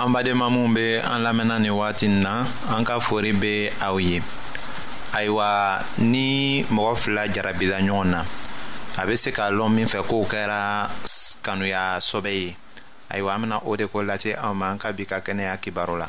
an badenma minw be an lamɛnna ni wagati n na an ka fori be aw ye ayiwa ni mɔgɔ fila jarabila ɲɔgɔn na a be se k'a lɔn min fɛ k'o kɛra kanuya sɔbɛ ye ayiwa an bena o de ko lase aw ma an ka bi ka kɛnɛya kibaro la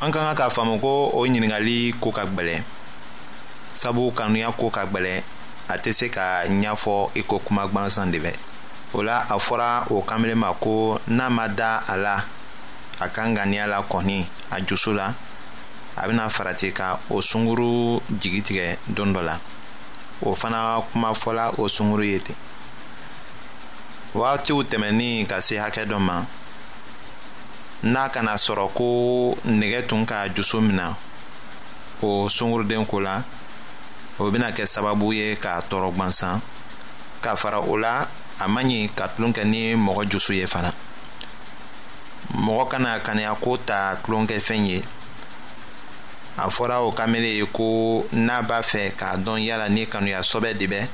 an ka kan k'a faamu ko o ɲininkali ko ka gbɛlɛn sabu kanuya ko ka gbɛlɛn a tɛ se ka ɲɛfɔ i ko kuma gwansan de bɛ o la a fɔra o kamalen ma ko n'a ma da a la a ka ŋaniya la kɔni a jusu la a bɛna farati ka o sunguru jigi tigɛ don dɔ la o fana kuma fɔla o sunguru ye ten wagatiw tɛmɛnen ka se hakɛ dɔ ma n'a kana sɔrɔ ko nɛgɛ tun ka juso min na o sunguruden ko la o bɛna kɛ sababu ye k'a tɔɔrɔ gwansan ka fara o la a man ɲi ka tulon kɛ ni mɔgɔ jusu ye fana mɔgɔ kana kaniya ko ta tulonkɛfɛn ye a fɔra o kamere ye ko n'a b'a fɛ k'a dɔn yala ni kanuya sɔbɛ de bɛ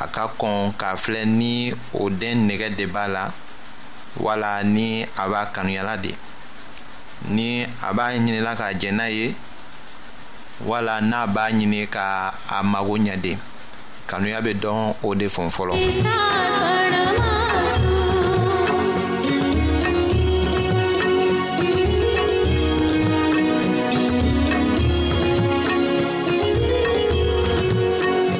a ka kɔn k'a filɛ ni o den nɛgɛ de b'a la wala ni a b'a kanuyala de ni a b'a ɲinila ka jɛ n'a ye wala n'a b'a ɲini ka a mago ɲɛ de kanuya bɛ dɔn o de fɔn fɔlɔ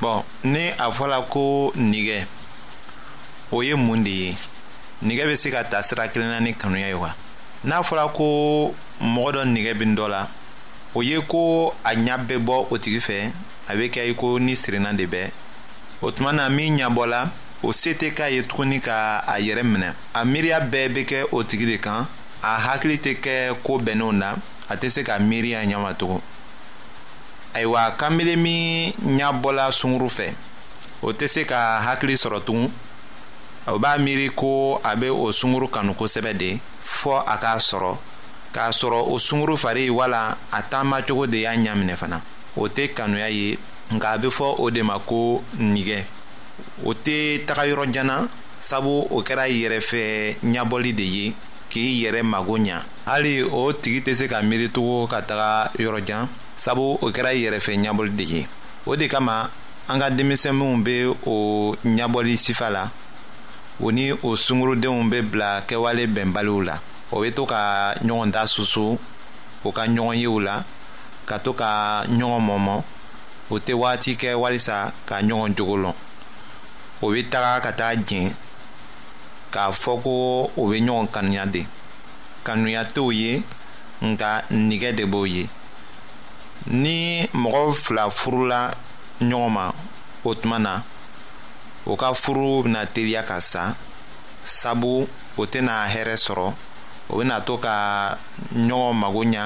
bɔn ni a fɔla ko nigɛ o ye mun de ye nigɛ bɛ se ka ta sira kelenna ni kanuya ye wa n'a fɔra ko mɔgɔ dɔ nigɛ bɛ dɔ la o ye ko a ɲa bɛ bɔ o tigi fɛ a bɛ kɛ i ko ni sirenna de bɛ o tuma na min ɲabɔla o se tɛ k'a ye tuguni ka a yɛrɛ minɛ a miiriya bɛɛ bɛ kɛ o tigi de kan a hakili tɛ kɛ ko bɛnnenw na a tɛ se ka miiriya ɲama tugun ayiwa kanbele min ɲa bɔla sunguru fɛ o tɛ se ka hakili sɔrɔ tugun o b'a miiri ko a bɛ o sunguru kanu kosɛbɛ de fɔ a k'a sɔrɔ k'a sɔrɔ o sunguru fari wala a taama cogo de y'a ɲaminɛ fana o tɛ kanuya ye nka a bɛ fɔ o de ma ko nigɛ o tɛ taga yɔrɔ janna sabu o kɛra yɛrɛfɛ ɲabɔli de ye k'i yɛrɛ mago ɲa hali o tigi tɛ se ka miiritogo ka taga yɔrɔ jan sabu o kɛra yɛrɛfɛ ɲabɔli de ye o de kama an ka denmisɛnninw bɛ o ɲabɔli sifa la o ni o sungurudenw bɛ bila kɛwale bɛnbaliw la o bɛ to ka ɲɔgɔn da susu u ka ɲɔgɔn yew la ka to ka ɲɔgɔn mɔmɔ o tɛ waati kɛ walisa ka ɲɔgɔn jogo lɔn o bɛ taga ka taa jɛn k'a fɔ ko o bɛ ɲɔgɔn kanuya de kanuya t'o ye nka nigɛ de b'o ye ni mɔgɔ fila furula ɲɔgɔn ma o tuma na o ka furu bɛna teliya ka sa sabu o tɛna hɛrɛ sɔrɔ o bɛna to ka ɲɔgɔn mago ɲa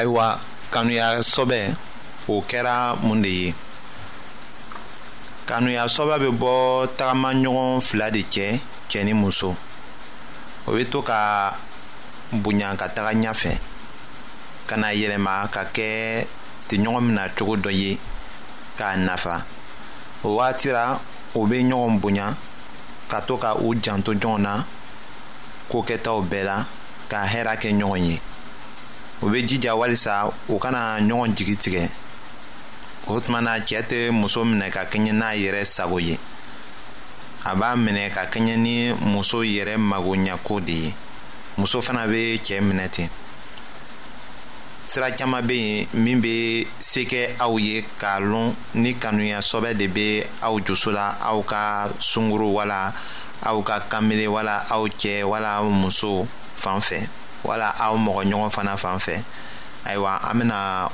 ayiwa kanuya sɔbɛ o kɛra mun de ye kanuya sɔbɛ bɛ bɔ tagama ɲɔgɔn fila de cɛ cɛ ni muso o bɛ to ka bonya ka taga ɲɛfɛ ka na yɛlɛma ka kɛ tɔɲɔgɔn min na cogo dɔ ye k'a nafa o waati la u bɛ ɲɔgɔn bonya ka to ka u janto ɲɔgɔn na ko kɛtaw bɛɛ la ka hɛrɛ kɛ ɲɔgɔn ye u bɛ jija walisa u kana ɲɔgɔn jigi tigɛ o tuma na cɛ tɛ muso minɛ ka kɛɲɛ n'a yɛrɛ sago ye a b'a minɛ ka kɛɲɛ ni muso yɛrɛ magoɲako de ye muso fana bɛ cɛ minɛ ten sira caman bɛ yen min bɛ se kɛ aw ye k'a lɔn ni kanuya sɔbɛ de bɛ aw dusu la aw ka sunkuru wala aw ka kanbele wala aw cɛ wala aw muso fan fɛ wala aw mɔgɔ ɲɔgɔn fana fan fɛ ayiwa an bɛna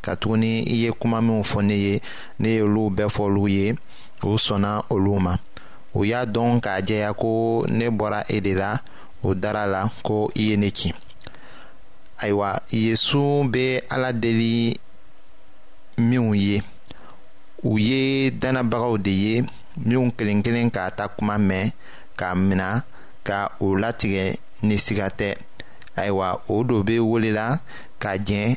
katuguni i ye kuma minw fɔ ne ye ne ye olu bɛɛ fɔ olu ye u sɔnna olu ma u y'a dɔn k'a jɛya ko ne bɔra e de la o dara la ko i ye ne ci ayiwa yesu bɛ ala deli minw ye u ye dannabagaw de ye minw kelen kelen k'a ta kuma mɛn k'a mina ka o latigɛ ni siga tɛ ayiwa o do bɛ welela ka jɛn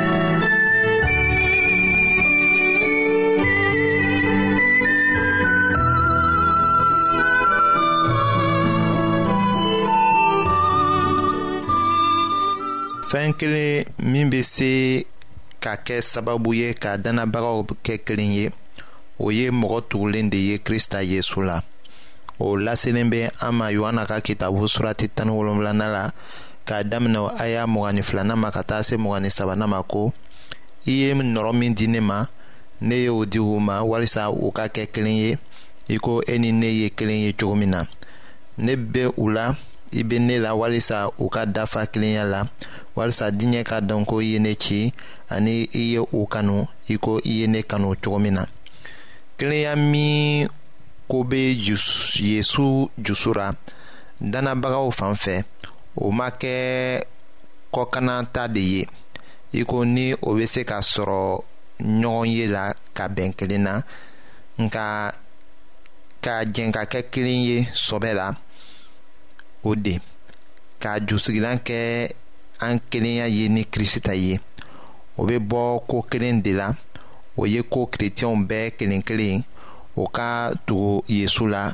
fɛn kelen min bɛ se ka kɛ sababu ye ka dannabagaw kɛ kelen ye o ye mɔgɔ tugulen de ye krista yesu la o laselen bɛ an ma yohana ka kitabu surati tan ni wolonwulanan la k'a daminɛ a y'a mugan ni filanan ma ka taa se mugan ni sabanan ma ko i ye nɔrɔ min di ne ma ne ye o di u ma walisa u ka kɛ kelen ye i ko e ni ne ye kelen ye cogo min na ne bɛ u la i bɛ ne la walisa u ka dafa kelenya la walisa diɲɛ k'a dɔn ko i ye ne ci ani i ye u kanu i ko i ye ne kanu cogo min na kelenya min ko bɛ yesu jusura dannabagaw fan fɛ o ma kɛ kɔkannan ta de ye i ko ni o bɛ se ka sɔrɔ ɲɔgɔn ye la ka bɛn kelen na nka ka jɛn ka kɛ kelen ye sɔbɛ la o de ka jusigilan kɛ an kelenya ye ni kirisita ye o bɛ bɔ ko kelen de la o ye ko kerecɛnw bɛɛ kelen kelen o ka tugu yesu la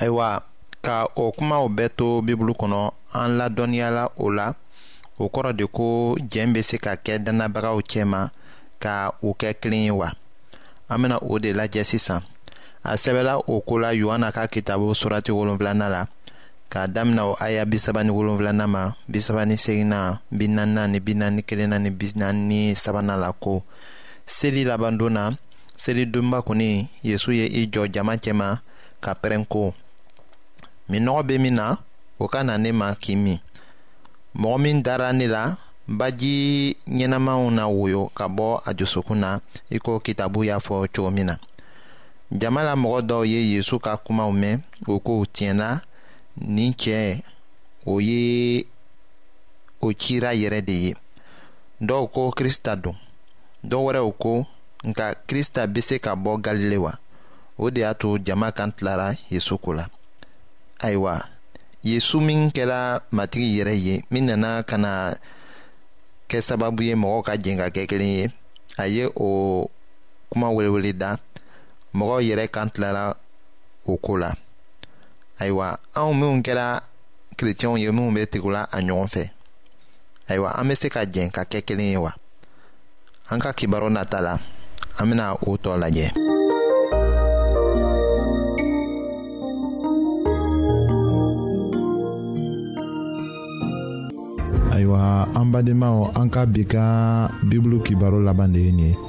ayiwa ka o kumaw bɛɛ to bibulu kɔnɔ an ladɔnniyala o la o kɔrɔ de ko jɛn bɛ se ka kɛ dannabagaw cɛma ka u kɛ kelen ye wa an bɛna o de lajɛ sisan a sɛbɛla o ko la yohana ka kitabu surati wolonfilana la k'a damina o aya bisaba ni wolonfilana ma bisaba ni segina bi naanina ni bi naani kelenna ni bi naani ni sabana la ko seli laban don na seli donba kɔni yesu ye i jɔ jama cɛma ka pɛrɛn ko minnɔgɔ bɛ min na o ka na ne ma k'i min mɔgɔ min dara ne la baji ɲɛnamaw na woyo ka bɔ a dusukun na i ko kitabu y'a fɔ cogo min na jama la mɔgɔ dɔw ye yezu ka kumaw mɛn o ko u tiɲɛna ni tiɲɛ o ye o cira yɛrɛ de ye dɔw ko krista don dɔ wɛrɛw ko nka krista bɛ se ka bɔ galile wa o de y'a to jama kan tilara yezu ko la ayiwa yezu min kɛra matigi yɛrɛ ye min nana ka na kɛ sababu ye mɔgɔw ka jɛn ka kɛ kelen ye a ye o kuma welewele da mɔgɔw yɛrɛ kan tilara o ko la ayiwa anw minnu kɛra kerecɛnw ye minnu bɛ tigula a ɲɔgɔn fɛ ayiwa an bɛ se ka jɛn ka kɛ kelen ye wa an ka kibaru nata la an bɛna o tɔ lajɛ. ayiwa an badenmaw an ka bi ka bibulu kibaro laban de ye nin ye